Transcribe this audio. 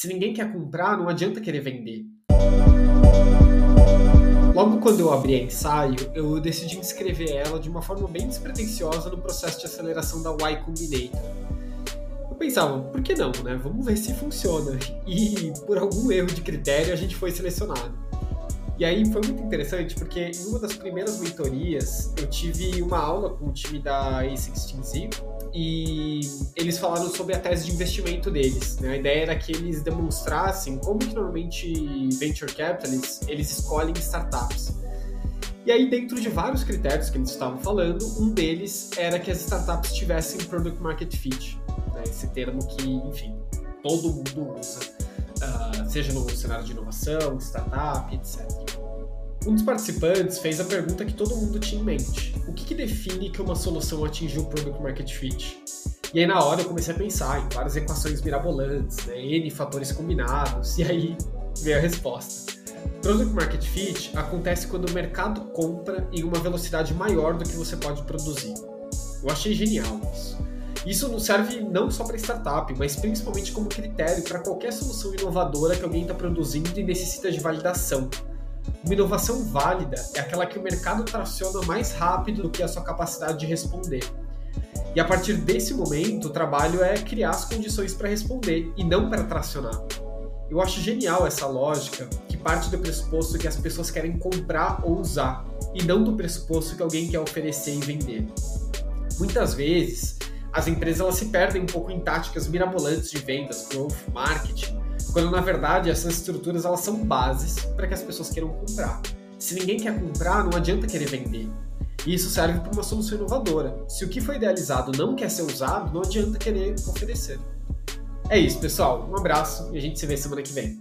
Se ninguém quer comprar, não adianta querer vender. Logo quando eu abri a ensaio, eu decidi inscrever ela de uma forma bem despretensiosa no processo de aceleração da Y Combinator. Eu pensava, por que não, né? Vamos ver se funciona. E por algum erro de critério a gente foi selecionado. E aí foi muito interessante porque em uma das primeiras mentorias eu tive uma aula com o time da A16Z e eles falaram sobre a tese de investimento deles. Né? A ideia era que eles demonstrassem como que normalmente venture capitalists eles escolhem startups. E aí, dentro de vários critérios que eles estavam falando, um deles era que as startups tivessem product market fit. Né? Esse termo que, enfim, todo mundo usa, uh, seja no cenário de inovação, startup, etc. Um dos participantes fez a pergunta que todo mundo tinha em mente: o que, que define que uma solução atingiu o product market fit? E aí na hora eu comecei a pensar em várias equações mirabolantes, né, N fatores combinados, e aí veio a resposta. Product Market Fit acontece quando o mercado compra em uma velocidade maior do que você pode produzir. Eu achei genial isso. Isso não serve não só para startup, mas principalmente como critério para qualquer solução inovadora que alguém está produzindo e necessita de validação. Uma inovação válida é aquela que o mercado traciona mais rápido do que a sua capacidade de responder. E a partir desse momento, o trabalho é criar as condições para responder e não para tracionar. Eu acho genial essa lógica que parte do pressuposto que as pessoas querem comprar ou usar e não do pressuposto que alguém quer oferecer e vender. Muitas vezes, as empresas elas se perdem um pouco em táticas mirabolantes de vendas, growth, marketing, quando na verdade essas estruturas elas são bases para que as pessoas queiram comprar. Se ninguém quer comprar, não adianta querer vender. E isso serve para uma solução inovadora. Se o que foi idealizado não quer ser usado, não adianta querer oferecer. É isso, pessoal. Um abraço e a gente se vê semana que vem.